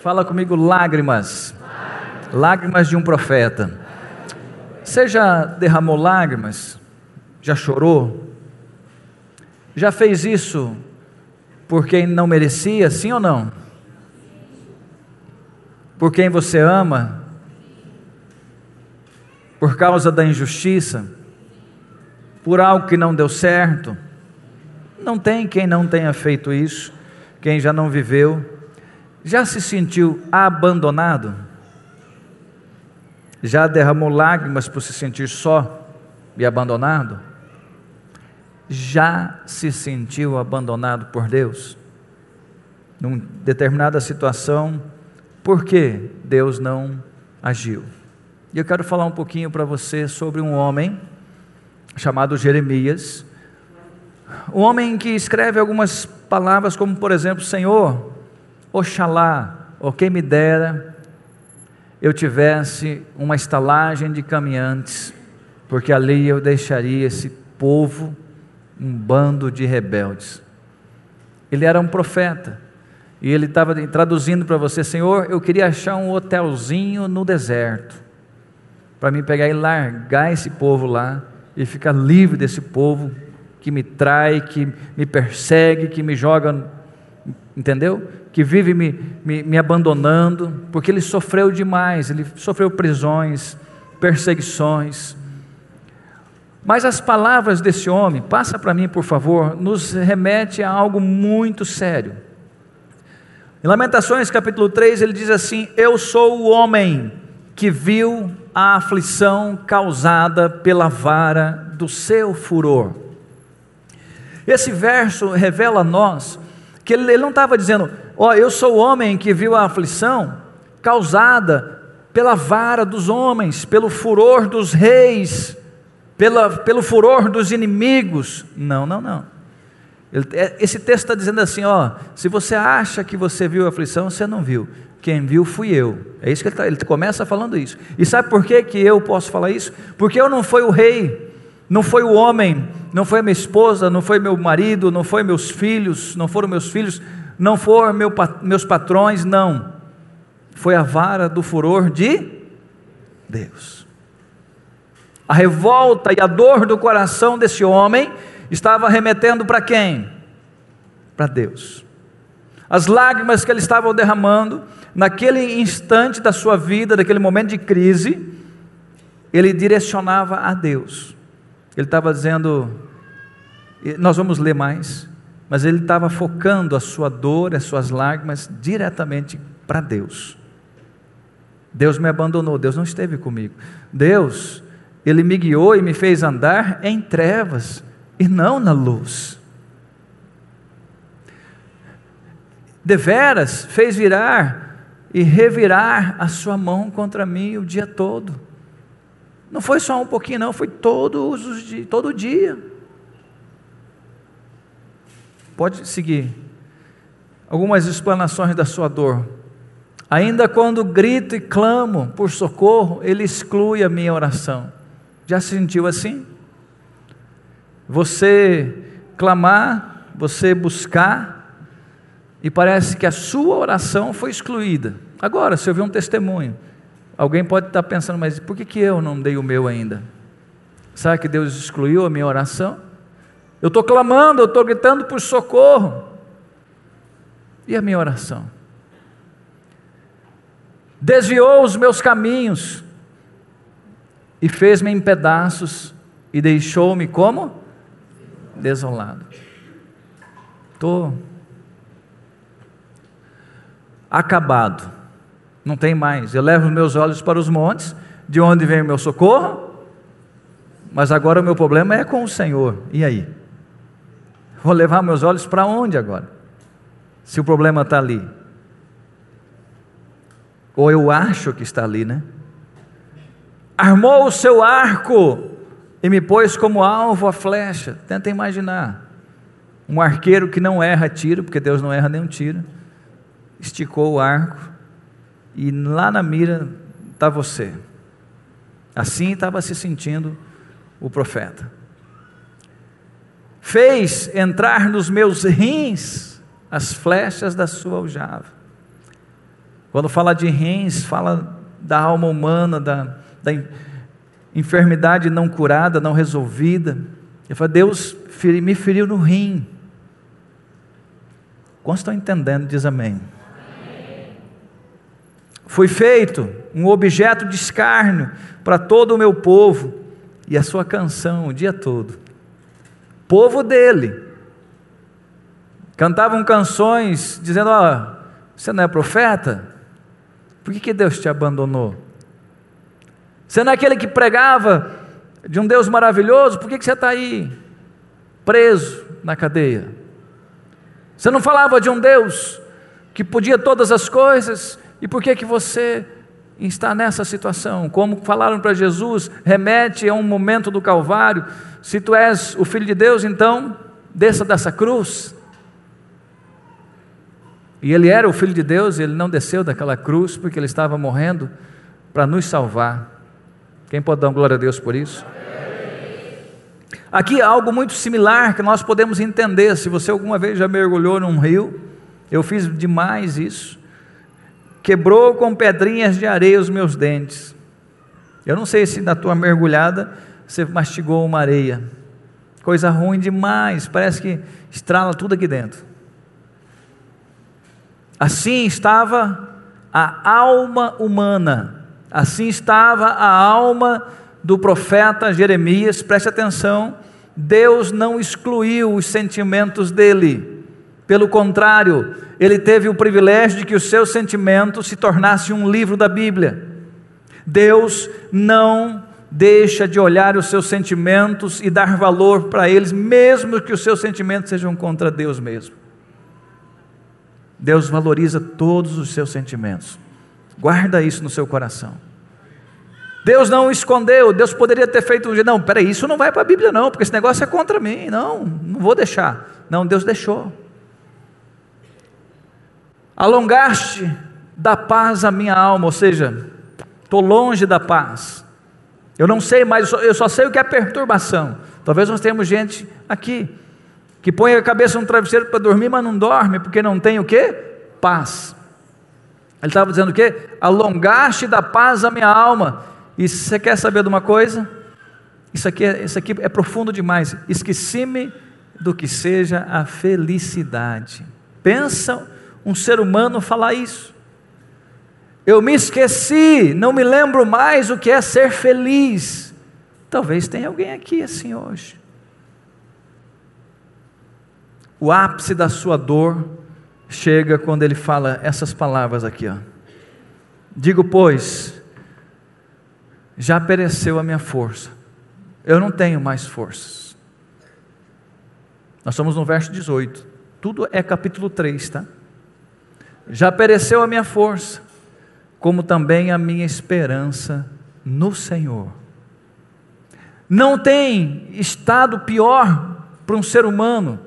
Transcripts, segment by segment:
Fala comigo, lágrimas. Lágrimas de um profeta. Você já derramou lágrimas? Já chorou? Já fez isso por quem não merecia, sim ou não? Por quem você ama? Por causa da injustiça? Por algo que não deu certo? Não tem quem não tenha feito isso, quem já não viveu. Já se sentiu abandonado? Já derramou lágrimas por se sentir só e abandonado? já se sentiu abandonado por Deus? Numa determinada situação, por que Deus não agiu? E eu quero falar um pouquinho para você sobre um homem chamado Jeremias, um homem que escreve algumas palavras, como por exemplo: Senhor, Oxalá, ou quem me dera eu tivesse uma estalagem de caminhantes, porque ali eu deixaria esse povo um bando de rebeldes. Ele era um profeta. E ele estava traduzindo para você, Senhor, eu queria achar um hotelzinho no deserto, para mim pegar e largar esse povo lá e ficar livre desse povo que me trai, que me persegue, que me joga, entendeu? Que vive me, me, me abandonando, porque ele sofreu demais, ele sofreu prisões, perseguições, mas as palavras desse homem, passa para mim por favor, nos remete a algo muito sério. Em Lamentações capítulo 3 ele diz assim: Eu sou o homem que viu a aflição causada pela vara do seu furor. Esse verso revela a nós que ele, não estava dizendo, ó, oh, eu sou o homem que viu a aflição causada pela vara dos homens, pelo furor dos reis, pela, pelo furor dos inimigos. Não, não, não. Ele, é, esse texto está dizendo assim: ó, se você acha que você viu a aflição, você não viu. Quem viu fui eu. É isso que ele, tá, ele começa falando isso. E sabe por que, que eu posso falar isso? Porque eu não fui o rei, não foi o homem, não foi minha esposa, não foi meu marido, não foi meus filhos, não foram meus filhos, não foram meu, meus patrões, não. Foi a vara do furor de Deus. A revolta e a dor do coração desse homem estava remetendo para quem? Para Deus. As lágrimas que ele estava derramando, naquele instante da sua vida, naquele momento de crise, ele direcionava a Deus. Ele estava dizendo, nós vamos ler mais, mas ele estava focando a sua dor, as suas lágrimas diretamente para Deus. Deus me abandonou, Deus não esteve comigo. Deus ele me guiou e me fez andar em trevas e não na luz. Deveras fez virar e revirar a sua mão contra mim o dia todo. Não foi só um pouquinho, não, foi todos os dias, todo dia. Pode seguir. Algumas explanações da sua dor. Ainda quando grito e clamo por socorro, ele exclui a minha oração. Já se sentiu assim? Você clamar, você buscar, e parece que a sua oração foi excluída. Agora, se eu ver um testemunho, alguém pode estar pensando, mas por que, que eu não dei o meu ainda? Sabe que Deus excluiu a minha oração? Eu estou clamando, eu estou gritando por socorro. E a minha oração? Desviou os meus caminhos, e fez-me em pedaços e deixou-me como? Desolado. Estou acabado. Não tem mais. Eu levo meus olhos para os montes, de onde vem o meu socorro, mas agora o meu problema é com o Senhor. E aí? Vou levar meus olhos para onde agora? Se o problema está ali. Ou eu acho que está ali, né? armou o seu arco e me pôs como alvo a flecha. Tenta imaginar. Um arqueiro que não erra tiro, porque Deus não erra nenhum tiro, esticou o arco e lá na mira está você. Assim estava se sentindo o profeta. Fez entrar nos meus rins as flechas da sua aljava. Quando fala de rins, fala da alma humana, da, da enfermidade não curada, não resolvida. Ele fala: Deus me feriu no rim. Quantos estão entendendo? Diz amém. amém. Foi feito um objeto de escárnio para todo o meu povo e a sua canção o dia todo. Povo dele. Cantavam canções dizendo: Ó, oh, você não é profeta? Por que, que Deus te abandonou? Você não é aquele que pregava de um Deus maravilhoso? Por que, que você está aí preso na cadeia? Você não falava de um Deus que podia todas as coisas? E por que, que você está nessa situação? Como falaram para Jesus, remete a um momento do Calvário. Se tu és o Filho de Deus, então desça dessa cruz. E ele era o Filho de Deus, ele não desceu daquela cruz porque ele estava morrendo para nos salvar. Quem pode dar glória a Deus por isso? Aqui há algo muito similar que nós podemos entender. Se você alguma vez já mergulhou num rio, eu fiz demais isso. Quebrou com pedrinhas de areia os meus dentes. Eu não sei se na tua mergulhada você mastigou uma areia. Coisa ruim demais, parece que estrala tudo aqui dentro. Assim estava a alma humana, assim estava a alma do profeta Jeremias, preste atenção, Deus não excluiu os sentimentos dele, pelo contrário, ele teve o privilégio de que os seus sentimentos se tornassem um livro da Bíblia. Deus não deixa de olhar os seus sentimentos e dar valor para eles, mesmo que os seus sentimentos sejam contra Deus mesmo. Deus valoriza todos os seus sentimentos. Guarda isso no seu coração. Deus não escondeu, Deus poderia ter feito um não, peraí, isso não vai para a Bíblia não, porque esse negócio é contra mim, não, não vou deixar. Não, Deus deixou. Alongaste da paz a minha alma, ou seja, estou longe da paz. Eu não sei mais, eu só sei o que é perturbação. Talvez nós tenhamos gente aqui que põe a cabeça no travesseiro para dormir, mas não dorme, porque não tem o que? Paz. Ele estava dizendo o quê? Alongaste da paz a minha alma. E se você quer saber de uma coisa? Isso aqui é, isso aqui é profundo demais. Esqueci-me do que seja a felicidade. Pensa um ser humano falar isso. Eu me esqueci, não me lembro mais o que é ser feliz. Talvez tenha alguém aqui assim hoje o ápice da sua dor chega quando ele fala essas palavras aqui, ó. Digo, pois, já pereceu a minha força. Eu não tenho mais forças. Nós estamos no verso 18. Tudo é capítulo 3, tá? Já pereceu a minha força, como também a minha esperança no Senhor. Não tem estado pior para um ser humano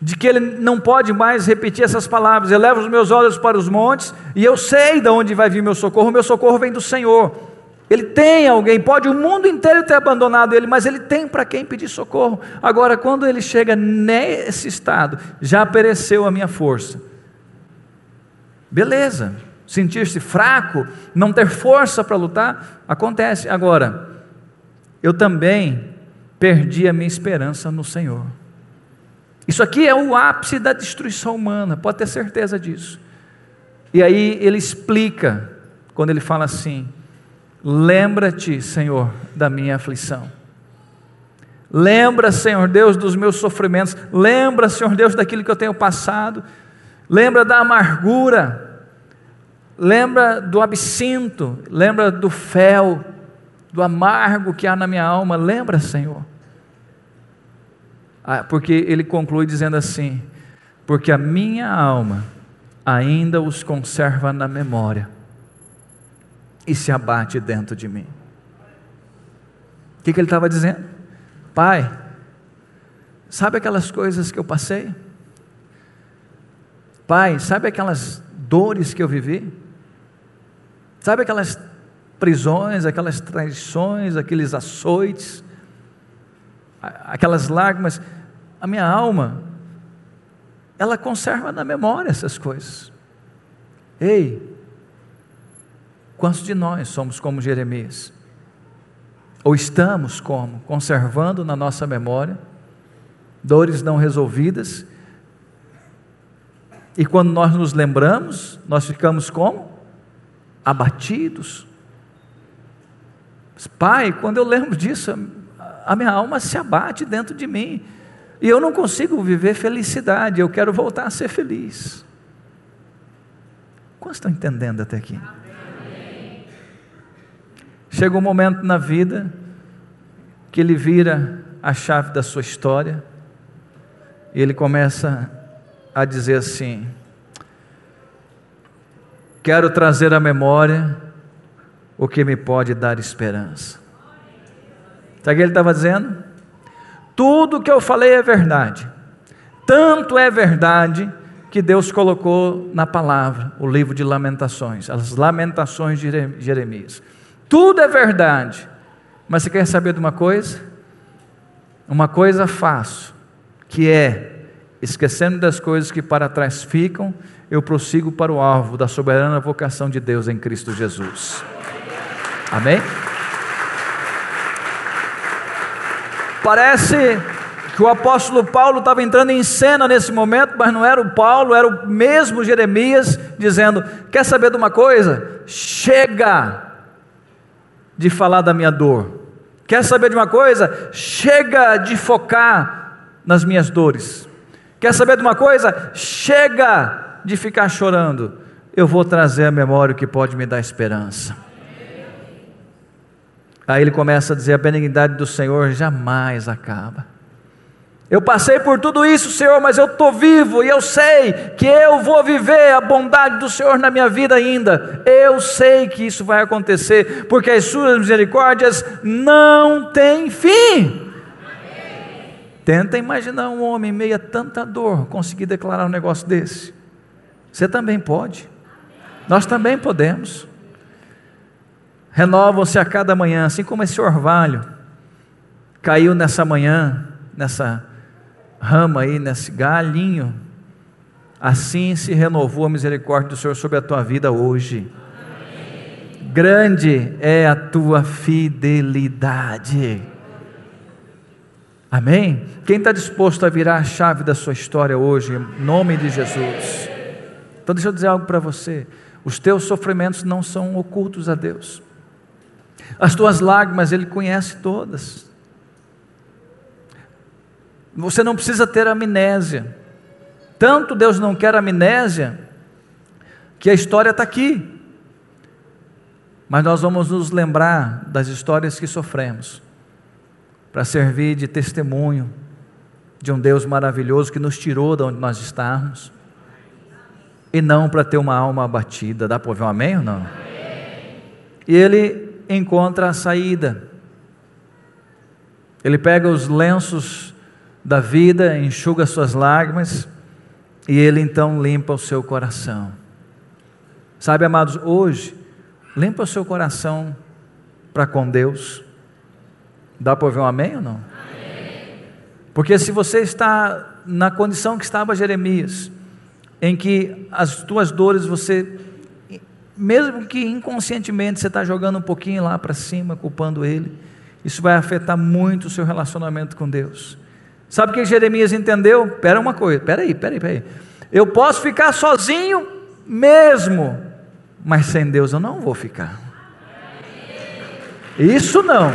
de que ele não pode mais repetir essas palavras. Eleva os meus olhos para os montes e eu sei de onde vai vir meu socorro. Meu socorro vem do Senhor. Ele tem alguém, pode o mundo inteiro ter abandonado ele, mas ele tem para quem pedir socorro. Agora, quando ele chega nesse estado, já pereceu a minha força. Beleza, sentir-se fraco, não ter força para lutar, acontece. Agora, eu também perdi a minha esperança no Senhor. Isso aqui é o ápice da destruição humana, pode ter certeza disso. E aí ele explica, quando ele fala assim: Lembra-te, Senhor, da minha aflição. Lembra, Senhor Deus, dos meus sofrimentos. Lembra, Senhor Deus, daquilo que eu tenho passado. Lembra da amargura. Lembra do absinto. Lembra do fel, do amargo que há na minha alma. Lembra, Senhor. Ah, porque ele conclui dizendo assim: porque a minha alma ainda os conserva na memória e se abate dentro de mim. O que, que ele estava dizendo? Pai, sabe aquelas coisas que eu passei? Pai, sabe aquelas dores que eu vivi? Sabe aquelas prisões, aquelas traições, aqueles açoites, aquelas lágrimas? a minha alma, ela conserva na memória essas coisas. Ei, quantos de nós somos como Jeremias? Ou estamos como? Conservando na nossa memória dores não resolvidas. E quando nós nos lembramos, nós ficamos como? Abatidos. Pai, quando eu lembro disso, a minha alma se abate dentro de mim. E eu não consigo viver felicidade, eu quero voltar a ser feliz. Quantos estão entendendo até aqui? Chega um momento na vida que ele vira a chave da sua história e ele começa a dizer assim: Quero trazer à memória o que me pode dar esperança. Sabe o que ele estava dizendo? Tudo que eu falei é verdade. Tanto é verdade que Deus colocou na palavra, o livro de Lamentações, as Lamentações de Jeremias. Tudo é verdade. Mas você quer saber de uma coisa? Uma coisa faço, que é, esquecendo das coisas que para trás ficam, eu prossigo para o alvo da soberana vocação de Deus em Cristo Jesus. Amém? Parece que o apóstolo Paulo estava entrando em cena nesse momento, mas não era o Paulo, era o mesmo Jeremias dizendo: Quer saber de uma coisa? Chega de falar da minha dor. Quer saber de uma coisa? Chega de focar nas minhas dores. Quer saber de uma coisa? Chega de ficar chorando. Eu vou trazer a memória que pode me dar esperança. Aí ele começa a dizer: a benignidade do Senhor jamais acaba. Eu passei por tudo isso, Senhor, mas eu estou vivo e eu sei que eu vou viver a bondade do Senhor na minha vida ainda. Eu sei que isso vai acontecer, porque as suas misericórdias não têm fim. Tenta imaginar um homem meio a tanta dor conseguir declarar um negócio desse. Você também pode. Nós também podemos renovam-se a cada manhã, assim como esse orvalho caiu nessa manhã, nessa rama aí, nesse galinho, assim se renovou a misericórdia do Senhor sobre a tua vida hoje. Amém. Grande é a tua fidelidade. Amém? Quem está disposto a virar a chave da sua história hoje, em nome de Jesus? Então, deixa eu dizer algo para você: os teus sofrimentos não são ocultos a Deus. As tuas lágrimas, Ele conhece todas. Você não precisa ter amnésia. Tanto Deus não quer amnésia, que a história está aqui. Mas nós vamos nos lembrar das histórias que sofremos, para servir de testemunho de um Deus maravilhoso que nos tirou de onde nós estávamos, e não para ter uma alma abatida. Dá para ouvir um amém ou não? E Ele encontra a saída. Ele pega os lenços da vida, enxuga suas lágrimas e ele então limpa o seu coração. Sabe, amados, hoje, limpa o seu coração para com Deus. Dá para ouvir um amém ou não? Amém. Porque se você está na condição que estava Jeremias, em que as tuas dores você mesmo que inconscientemente você está jogando um pouquinho lá para cima, culpando ele, isso vai afetar muito o seu relacionamento com Deus. Sabe o que Jeremias entendeu? Espera uma coisa, espera aí, espera aí, espera aí. Eu posso ficar sozinho mesmo, mas sem Deus eu não vou ficar. Isso não,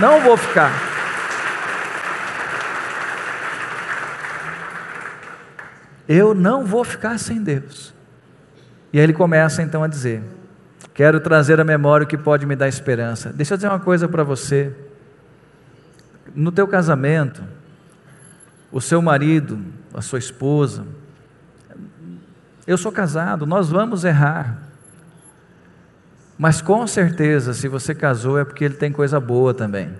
não vou ficar. Eu não vou ficar sem Deus. E aí ele começa então a dizer: Quero trazer a memória o que pode me dar esperança. Deixa eu dizer uma coisa para você. No teu casamento, o seu marido, a sua esposa, eu sou casado, nós vamos errar. Mas com certeza, se você casou, é porque ele tem coisa boa também.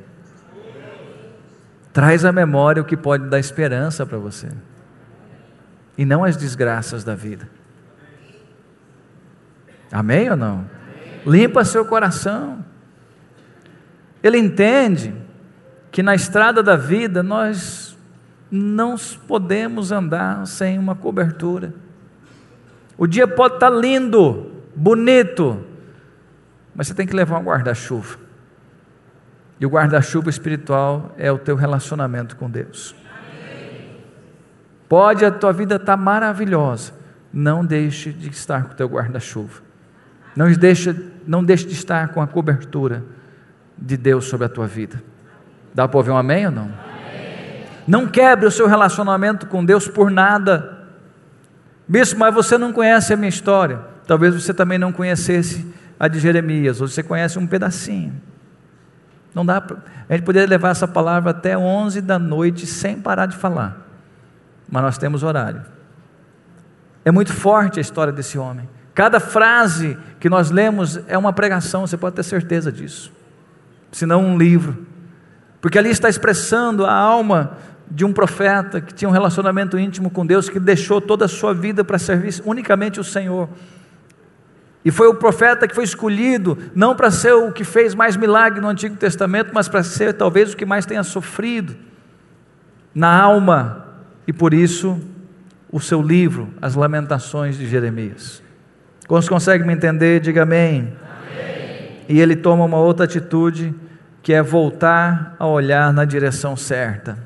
Traz à memória o que pode dar esperança para você, e não as desgraças da vida. Amém ou não? Limpa seu coração. Ele entende que na estrada da vida nós não podemos andar sem uma cobertura. O dia pode estar lindo, bonito, mas você tem que levar um guarda-chuva. E o guarda-chuva espiritual é o teu relacionamento com Deus. Pode a tua vida estar maravilhosa, não deixe de estar com o teu guarda-chuva. Não deixe, não deixe de estar com a cobertura de Deus sobre a tua vida. Dá para ouvir um amém ou não? Amém. Não quebre o seu relacionamento com Deus por nada. Bispo, mas você não conhece a minha história. Talvez você também não conhecesse a de Jeremias, ou você conhece um pedacinho. Não dá pra, a gente poderia levar essa palavra até 11 da noite sem parar de falar. Mas nós temos horário. É muito forte a história desse homem. Cada frase que nós lemos é uma pregação, você pode ter certeza disso. Se não um livro. Porque ali está expressando a alma de um profeta que tinha um relacionamento íntimo com Deus, que deixou toda a sua vida para servir unicamente o Senhor. E foi o profeta que foi escolhido, não para ser o que fez mais milagre no Antigo Testamento, mas para ser talvez o que mais tenha sofrido na alma. E por isso, o seu livro, As Lamentações de Jeremias. Quantos conseguem me entender? Diga amém. amém. E ele toma uma outra atitude, que é voltar a olhar na direção certa.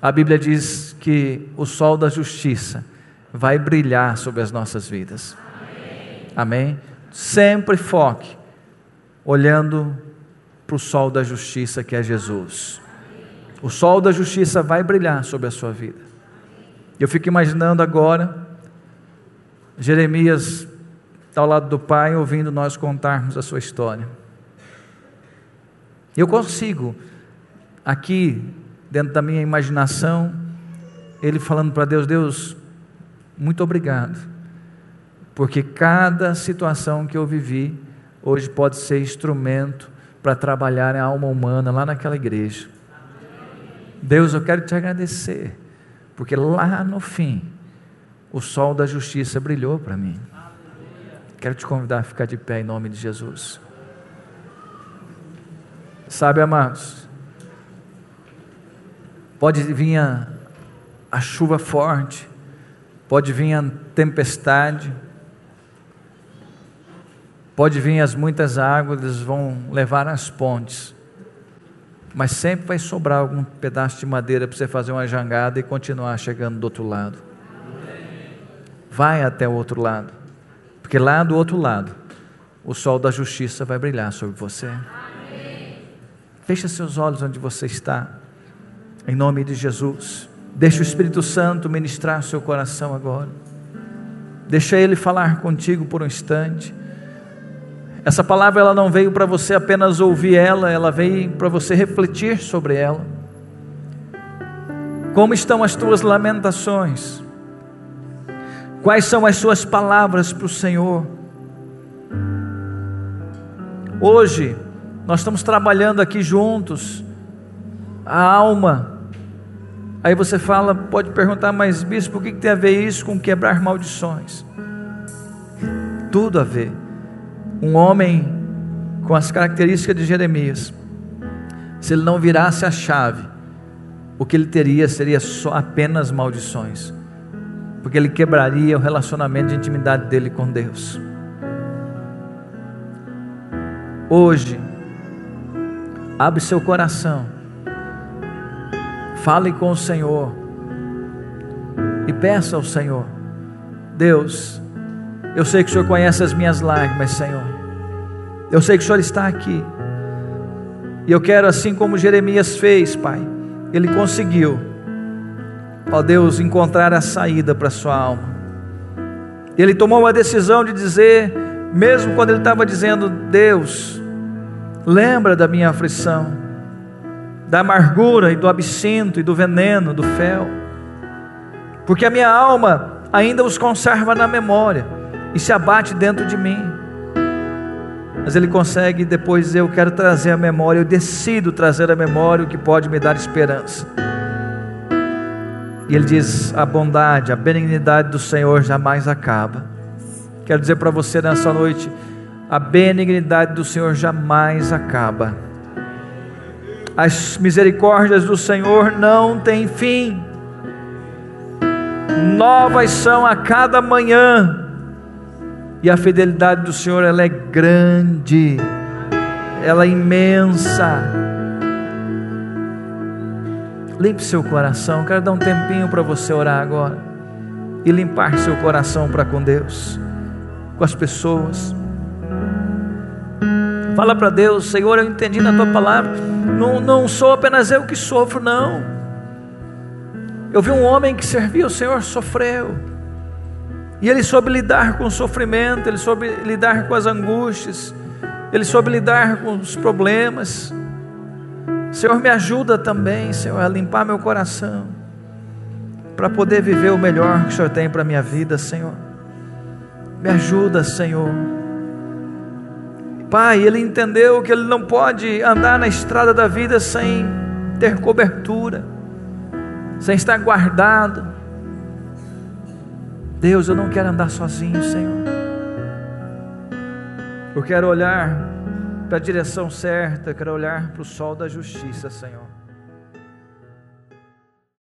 A Bíblia diz que o sol da justiça vai brilhar sobre as nossas vidas. Amém? Sempre foque olhando para o sol da justiça que é Jesus. O sol da justiça vai brilhar sobre a sua vida. Eu fico imaginando agora Jeremias está ao lado do pai ouvindo nós contarmos a sua história. Eu consigo aqui dentro da minha imaginação ele falando para Deus, Deus, muito obrigado porque cada situação que eu vivi hoje pode ser instrumento para trabalhar a alma humana lá naquela igreja. Deus, eu quero te agradecer, porque lá no fim o sol da justiça brilhou para mim. Quero te convidar a ficar de pé em nome de Jesus. Sabe, amados, pode vir a, a chuva forte, pode vir a tempestade, Pode vir as muitas águas, vão levar as pontes, mas sempre vai sobrar algum pedaço de madeira para você fazer uma jangada e continuar chegando do outro lado. Vai até o outro lado, porque lá do outro lado, o sol da justiça vai brilhar sobre você. Feche seus olhos onde você está, em nome de Jesus. Deixa o Espírito Santo ministrar seu coração agora. Deixa ele falar contigo por um instante. Essa palavra ela não veio para você apenas ouvir ela, ela veio para você refletir sobre ela. Como estão as tuas lamentações? Quais são as suas palavras para o Senhor? Hoje, nós estamos trabalhando aqui juntos, a alma. Aí você fala, pode perguntar, mas bispo, o que tem a ver isso com quebrar maldições? Tudo a ver um homem com as características de Jeremias, se ele não virasse a chave, o que ele teria seria só apenas maldições, porque ele quebraria o relacionamento de intimidade dele com Deus. Hoje, abre seu coração, fale com o Senhor e peça ao Senhor, Deus, eu sei que o Senhor conhece as minhas lágrimas, Senhor. Eu sei que o Senhor está aqui. E eu quero, assim como Jeremias fez, Pai, ele conseguiu, ó Deus, encontrar a saída para a sua alma. Ele tomou uma decisão de dizer, mesmo quando ele estava dizendo, Deus, lembra da minha aflição, da amargura e do absinto e do veneno, do fel, porque a minha alma ainda os conserva na memória e se abate dentro de mim. Mas ele consegue depois dizer: Eu quero trazer a memória, eu decido trazer a memória o que pode me dar esperança. E ele diz: A bondade, a benignidade do Senhor jamais acaba. Quero dizer para você nessa noite: a benignidade do Senhor jamais acaba. As misericórdias do Senhor não têm fim. Novas são a cada manhã E a fidelidade do Senhor, ela é grande, ela é imensa. Limpe seu coração. Quero dar um tempinho para você orar agora e limpar seu coração para com Deus, com as pessoas. Fala para Deus, Senhor, eu entendi na tua palavra. Não, não sou apenas eu que sofro, não. Eu vi um homem que servia o Senhor, sofreu. E ele soube lidar com o sofrimento, ele soube lidar com as angústias, ele soube lidar com os problemas. Senhor, me ajuda também, Senhor, a limpar meu coração, para poder viver o melhor que o Senhor tem para a minha vida, Senhor. Me ajuda, Senhor. Pai, ele entendeu que ele não pode andar na estrada da vida sem ter cobertura, sem estar guardado. Deus, eu não quero andar sozinho, Senhor. Eu quero olhar para a direção certa, quero olhar para o sol da justiça, Senhor.